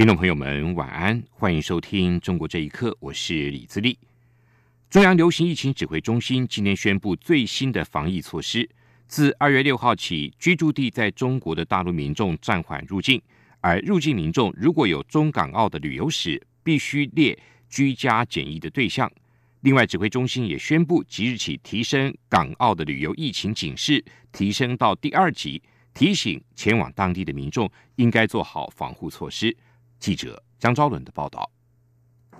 听众朋友们，晚安，欢迎收听《中国这一刻》，我是李自立。中央流行疫情指挥中心今天宣布最新的防疫措施：自二月六号起，居住地在中国的大陆民众暂缓入境，而入境民众如果有中港澳的旅游史，必须列居家检疫的对象。另外，指挥中心也宣布，即日起提升港澳的旅游疫情警示，提升到第二级，提醒前往当地的民众应该做好防护措施。记者张昭伦的报道。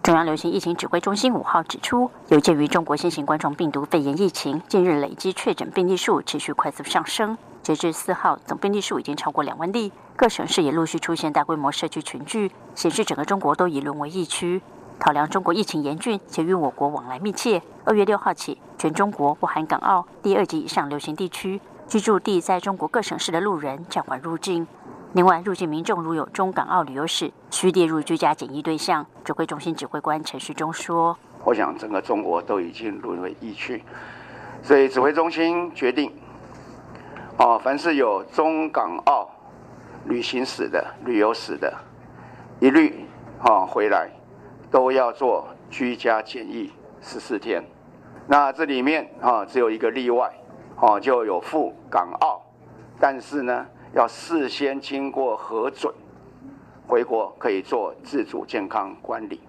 中央流行疫情指挥中心五号指出，有鉴于中国新型冠状病毒肺炎疫情近日累积确诊病例数持续快速上升，截至四号，总病例数已经超过两万例，各省市也陆续出现大规模社区群聚，显示整个中国都已沦为疫区。考量中国疫情严峻且与我国往来密切，二月六号起，全中国不含港澳第二级以上流行地区居住地在中国各省市的路人暂缓入境。另外，入境民众如有中港澳旅游史，需列入居家检疫对象。指挥中心指挥官陈旭中说：“我想整个中国都已经沦为疫区，所以指挥中心决定，哦，凡是有中港澳旅行史的、旅游史的，一律啊回来都要做居家检疫十四天。那这里面啊只有一个例外，哦，就有赴港澳，但是呢。”要事先经过核准，回国可以做自主健康管理。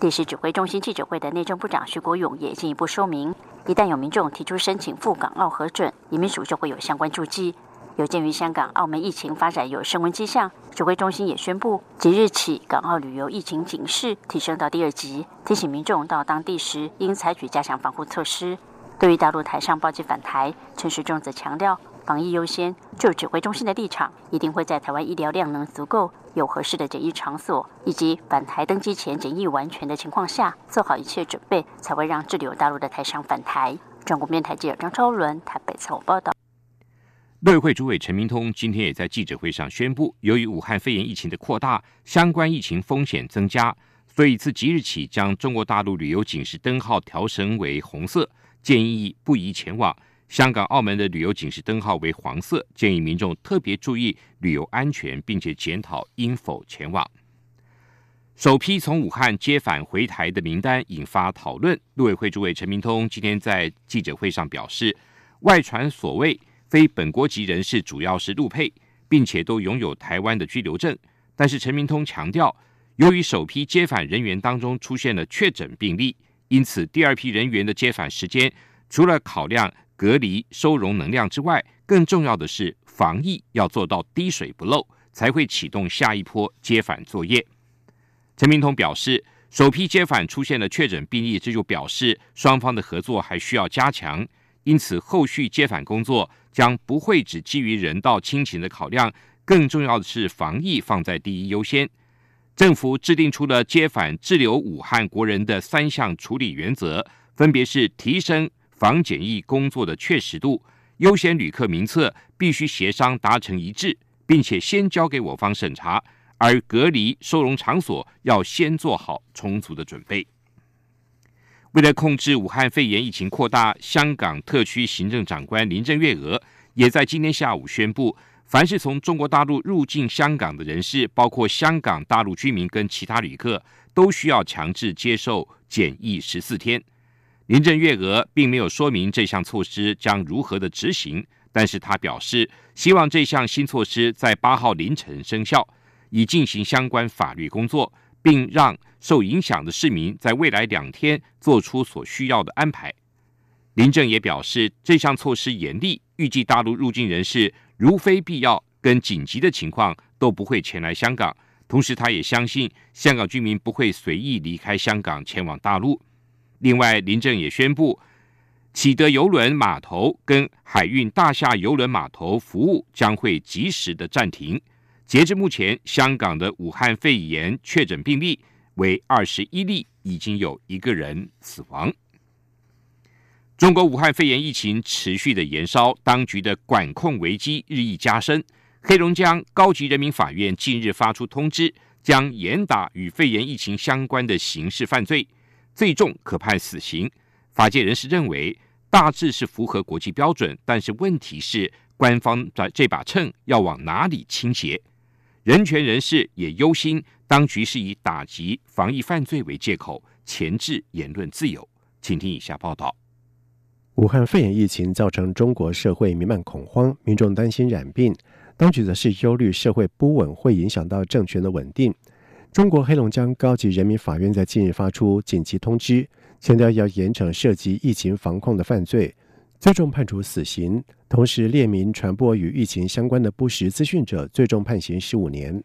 第十指挥中心记者会的内政部长徐国勇也进一步说明，一旦有民众提出申请赴港澳核准，移民署就会有相关注记。有鉴于香港、澳门疫情发展有升温迹象，指挥中心也宣布，即日起港澳旅游疫情警示提升到第二级，提醒民众到当地时应采取加强防护措施。对于大陆台上包机返台，陈时中则强调。防疫优先，就指挥中心的立场，一定会在台湾医疗量能足够、有合适的检疫场所，以及返台登机前检疫完全的情况下，做好一切准备，才会让滞留大陆的台商返台。中国面台记者张超伦台北采访报道。乐会主委陈明通今天也在记者会上宣布，由于武汉肺炎疫情的扩大，相关疫情风险增加，所以自即日起将中国大陆旅游警示灯号调升为红色，建议不宜前往。香港、澳门的旅游警示灯号为黄色，建议民众特别注意旅游安全，并且检讨应否前往。首批从武汉接返回台的名单引发讨论。陆委会主委陈明通今天在记者会上表示，外传所谓非本国籍人士主要是陆配，并且都拥有台湾的居留证。但是陈明通强调，由于首批接返人员当中出现了确诊病例，因此第二批人员的接返时间除了考量。隔离收容能量之外，更重要的是防疫要做到滴水不漏，才会启动下一波接返作业。陈明通表示，首批接返出现了确诊病例，这就表示双方的合作还需要加强，因此后续接返工作将不会只基于人道亲情的考量，更重要的是防疫放在第一优先。政府制定出了接返滞留武汉国人的三项处理原则，分别是提升。防检疫工作的确实度，优先旅客名册必须协商达成一致，并且先交给我方审查；而隔离收容场所要先做好充足的准备。为了控制武汉肺炎疫情扩大，香港特区行政长官林郑月娥也在今天下午宣布，凡是从中国大陆入境香港的人士，包括香港大陆居民跟其他旅客，都需要强制接受检疫十四天。林郑月娥并没有说明这项措施将如何的执行，但是他表示希望这项新措施在八号凌晨生效，以进行相关法律工作，并让受影响的市民在未来两天做出所需要的安排。林郑也表示，这项措施严厉，预计大陆入境人士如非必要跟紧急的情况都不会前来香港。同时，他也相信香港居民不会随意离开香港前往大陆。另外，林郑也宣布，启德邮轮码头跟海运大厦邮轮码头服务将会及时的暂停。截至目前，香港的武汉肺炎确诊病例为二十一例，已经有一个人死亡。中国武汉肺炎疫情持续的延烧，当局的管控危机日益加深。黑龙江高级人民法院近日发出通知，将严打与肺炎疫情相关的刑事犯罪，最重可判死刑。法界人士认为，大致是符合国际标准，但是问题是，官方的这把秤要往哪里倾斜？人权人士也忧心，当局是以打击防疫犯罪为借口，钳制言论自由。请听以下报道。武汉肺炎疫情造成中国社会弥漫恐慌，民众担心染病，当局则是忧虑社会不稳会影响到政权的稳定。中国黑龙江高级人民法院在近日发出紧急通知，强调要严惩涉及疫情防控的犯罪，最终判处死刑，同时列明传播与疫情相关的不实资讯者，最终判刑十五年。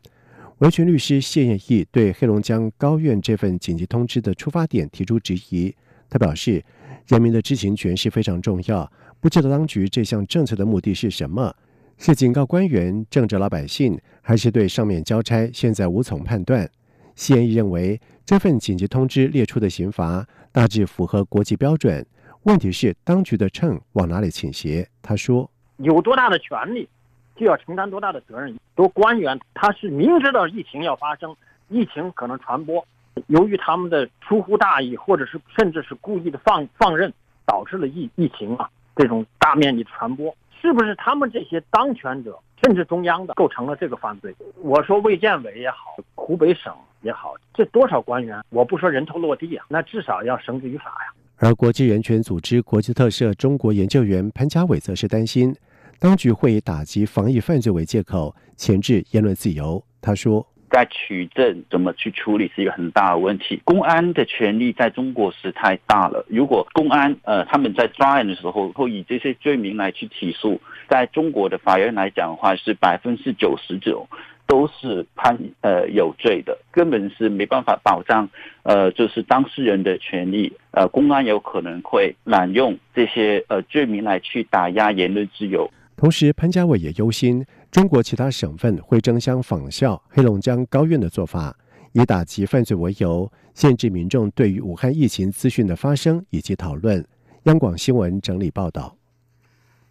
维权律师谢艳义对黑龙江高院这份紧急通知的出发点提出质疑，他表示。人民的知情权是非常重要。不知道当局这项政策的目的是什么？是警告官员、政治老百姓，还是对上面交差？现在无从判断。谢延义认为，这份紧急通知列出的刑罚大致符合国际标准。问题是，当局的秤往哪里倾斜？他说：“有多大的权利，就要承担多大的责任。多官员他是明知道疫情要发生，疫情可能传播。”由于他们的疏忽大意，或者是甚至是故意的放放任，导致了疫疫情啊这种大面积传播，是不是他们这些当权者，甚至中央的构成了这个犯罪？我说卫健委也好，湖北省也好，这多少官员，我不说人头落地啊，那至少要绳之于法呀。而国际人权组织国际特赦中国研究员潘家伟则是担心，当局会以打击防疫犯罪为借口，钳制言论自由。他说。在取证怎么去处理是一个很大的问题。公安的权力在中国是太大了。如果公安呃他们在抓人的时候会以这些罪名来去起诉，在中国的法院来讲的话是百分之九十九都是判呃有罪的，根本是没办法保障呃就是当事人的权利。呃，公安有可能会滥用这些呃罪名来去打压言论自由。同时，潘家伟也忧心。中国其他省份会争相仿效黑龙江高院的做法，以打击犯罪为由，限制民众对于武汉疫情资讯的发生以及讨论。央广新闻整理报道：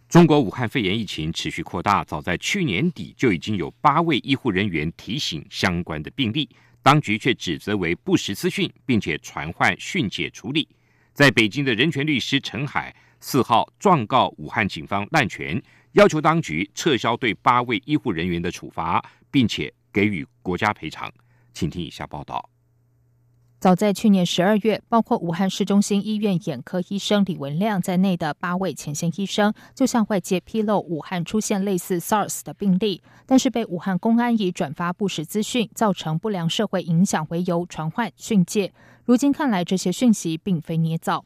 中国武汉肺炎疫情持续扩大，早在去年底就已经有八位医护人员提醒相关的病例，当局却指责为不实资讯，并且传唤训诫处理。在北京的人权律师陈海四号状告武汉警方滥权。要求当局撤销对八位医护人员的处罚，并且给予国家赔偿。请听以下报道。早在去年十二月，包括武汉市中心医院眼科医生李文亮在内的八位前线医生，就向外界披露武汉出现类似 SARS 的病例，但是被武汉公安以转发不实资讯、造成不良社会影响为由传唤训诫。如今看来，这些讯息并非捏造。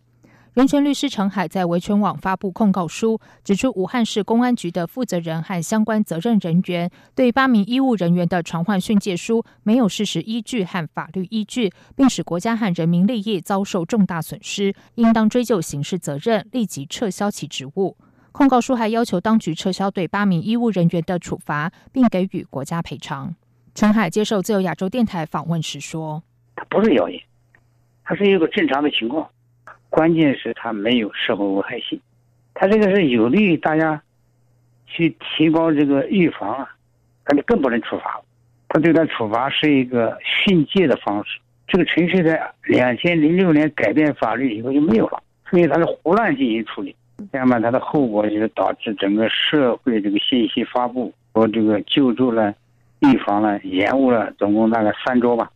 人权律师陈海在维权网发布控告书，指出武汉市公安局的负责人和相关责任人员对八名医务人员的传唤训诫书没有事实依据和法律依据，并使国家和人民利益遭受重大损失，应当追究刑事责任，立即撤销其职务。控告书还要求当局撤销对八名医务人员的处罚，并给予国家赔偿。陈海接受自由亚洲电台访问时说：“他不是谣言，他是一个正常的情况。”关键是它没有社会危害性，它这个是有利于大家去提高这个预防啊，那就更不能处罚了。他对他处罚是一个训诫的方式，这个程序在两千零六年改变法律以后就没有了，所以他是胡乱进行处理，这样嘛，它的后果就是导致整个社会这个信息发布和这个救助呢、预防呢延误了，总共大概三周吧。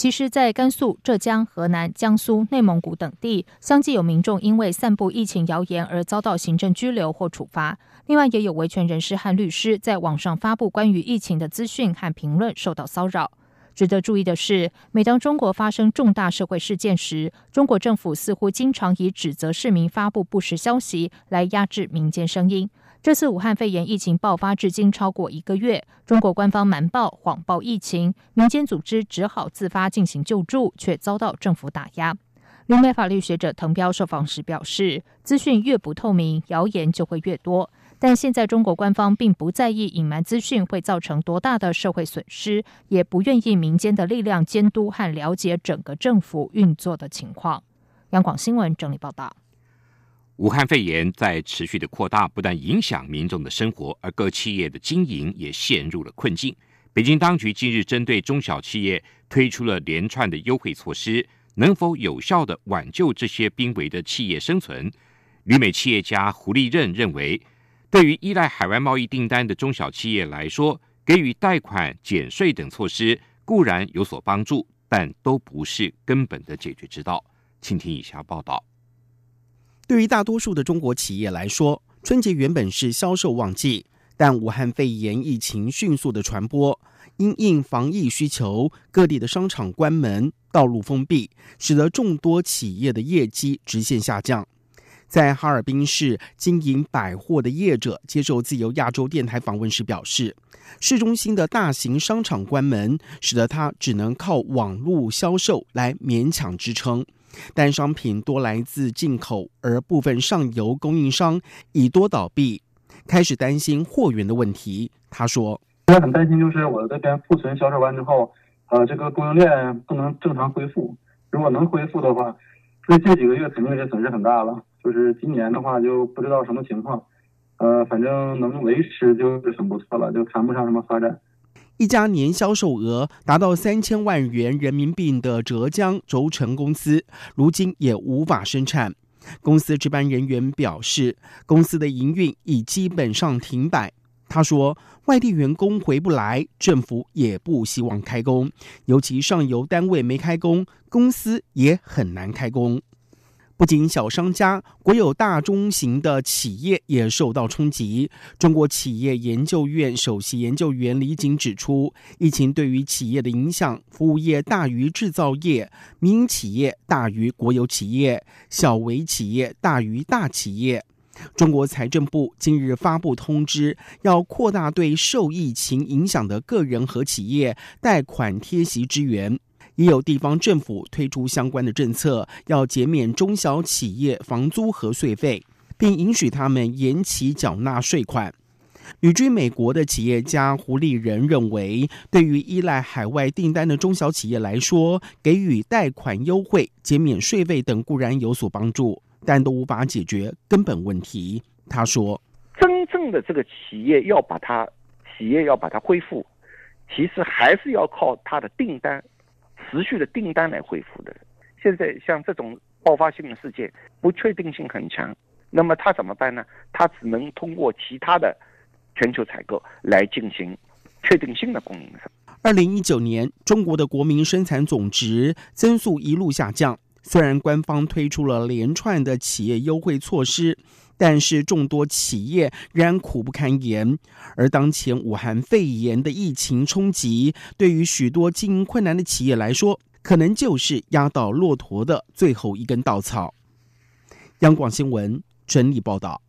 其实，在甘肃、浙江、河南、江苏、内蒙古等地，相继有民众因为散布疫情谣言而遭到行政拘留或处罚。另外，也有维权人士和律师在网上发布关于疫情的资讯和评论受到骚扰。值得注意的是，每当中国发生重大社会事件时，中国政府似乎经常以指责市民发布不实消息来压制民间声音。这次武汉肺炎疫情爆发至今超过一个月，中国官方瞒报、谎报疫情，民间组织只好自发进行救助，却遭到政府打压。留美法律学者滕彪受访时表示：“资讯越不透明，谣言就会越多。但现在中国官方并不在意隐瞒资讯会造成多大的社会损失，也不愿意民间的力量监督和了解整个政府运作的情况。央广新闻整理报道。武汉肺炎在持续的扩大，不但影响民众的生活，而各企业的经营也陷入了困境。北京当局近日针对中小企业推出了连串的优惠措施，能否有效的挽救这些濒危的企业生存？旅美企业家胡立任认为，对于依赖海外贸易订单的中小企业来说，给予贷款、减税等措施固然有所帮助，但都不是根本的解决之道。请听以下报道。对于大多数的中国企业来说，春节原本是销售旺季，但武汉肺炎疫情迅速的传播，因应防疫需求，各地的商场关门、道路封闭，使得众多企业的业绩直线下降。在哈尔滨市经营百货的业者接受自由亚洲电台访问时表示，市中心的大型商场关门，使得他只能靠网络销售来勉强支撑。但商品多来自进口，而部分上游供应商已多倒闭，开始担心货源的问题。他说：“现在很担心，就是我这边库存销售完之后，呃，这个供应链不能正常恢复。如果能恢复的话，那这几个月肯定是损失很大了。就是今年的话，就不知道什么情况。呃，反正能维持就是很不错了，就谈不上什么发展。”一家年销售额达到三千万元人民币的浙江轴承公司，如今也无法生产。公司值班人员表示，公司的营运已基本上停摆。他说，外地员工回不来，政府也不希望开工，尤其上游单位没开工，公司也很难开工。不仅小商家，国有大中型的企业也受到冲击。中国企业研究院首席研究员李锦指出，疫情对于企业的影响，服务业大于制造业，民营企业大于国有企业，小微企业大于大企业。中国财政部近日发布通知，要扩大对受疫情影响的个人和企业贷款贴息支援。也有地方政府推出相关的政策，要减免中小企业房租和税费，并允许他们延期缴纳税款。旅居美国的企业家胡立仁认为，对于依赖海外订单的中小企业来说，给予贷款优惠、减免税费等固然有所帮助，但都无法解决根本问题。他说：“真正的这个企业要把它企业要把它恢复，其实还是要靠它的订单。”持续的订单来恢复的，现在像这种爆发性的事件，不确定性很强，那么他怎么办呢？他只能通过其他的全球采购来进行确定性的供应商。二零一九年，中国的国民生产总值增速一路下降，虽然官方推出了连串的企业优惠措施。但是众多企业仍然苦不堪言，而当前武汉肺炎的疫情冲击，对于许多经营困难的企业来说，可能就是压倒骆驼的最后一根稻草。央广新闻整理报道。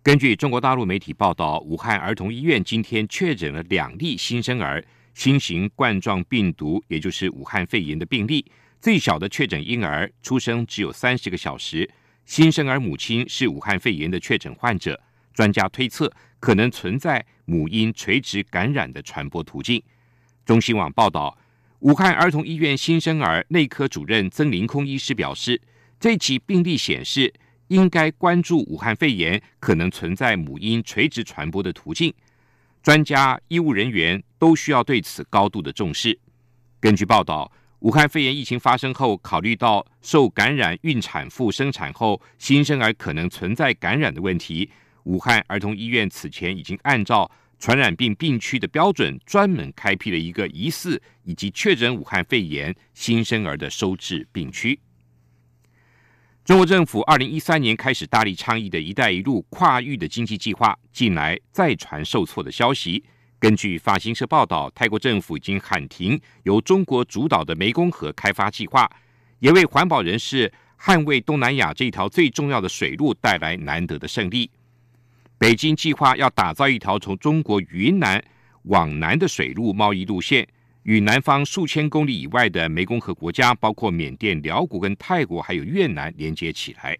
根据中国大陆媒体报道，武汉儿童医院今天确诊了两例新生儿新型冠状病毒，也就是武汉肺炎的病例。最小的确诊婴儿出生只有三十个小时。新生儿母亲是武汉肺炎的确诊患者，专家推测可能存在母婴垂直感染的传播途径。中新网报道，武汉儿童医院新生儿内科主任曾凌空医师表示，这起病例显示应该关注武汉肺炎可能存在母婴垂直传播的途径，专家、医务人员都需要对此高度的重视。根据报道。武汉肺炎疫情发生后，考虑到受感染孕产妇生产后新生儿可能存在感染的问题，武汉儿童医院此前已经按照传染病病区的标准，专门开辟了一个疑似以及确诊武汉肺炎新生儿的收治病区。中国政府二零一三年开始大力倡议的一带一路跨域的经济计划，近来再传受挫的消息。根据法新社报道，泰国政府已经喊停由中国主导的湄公河开发计划，也为环保人士捍卫东南亚这条最重要的水路带来难得的胜利。北京计划要打造一条从中国云南往南的水路贸易路线，与南方数千公里以外的湄公河国家，包括缅甸、辽国、跟泰国还有越南连接起来。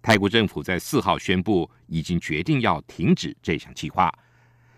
泰国政府在四号宣布，已经决定要停止这项计划。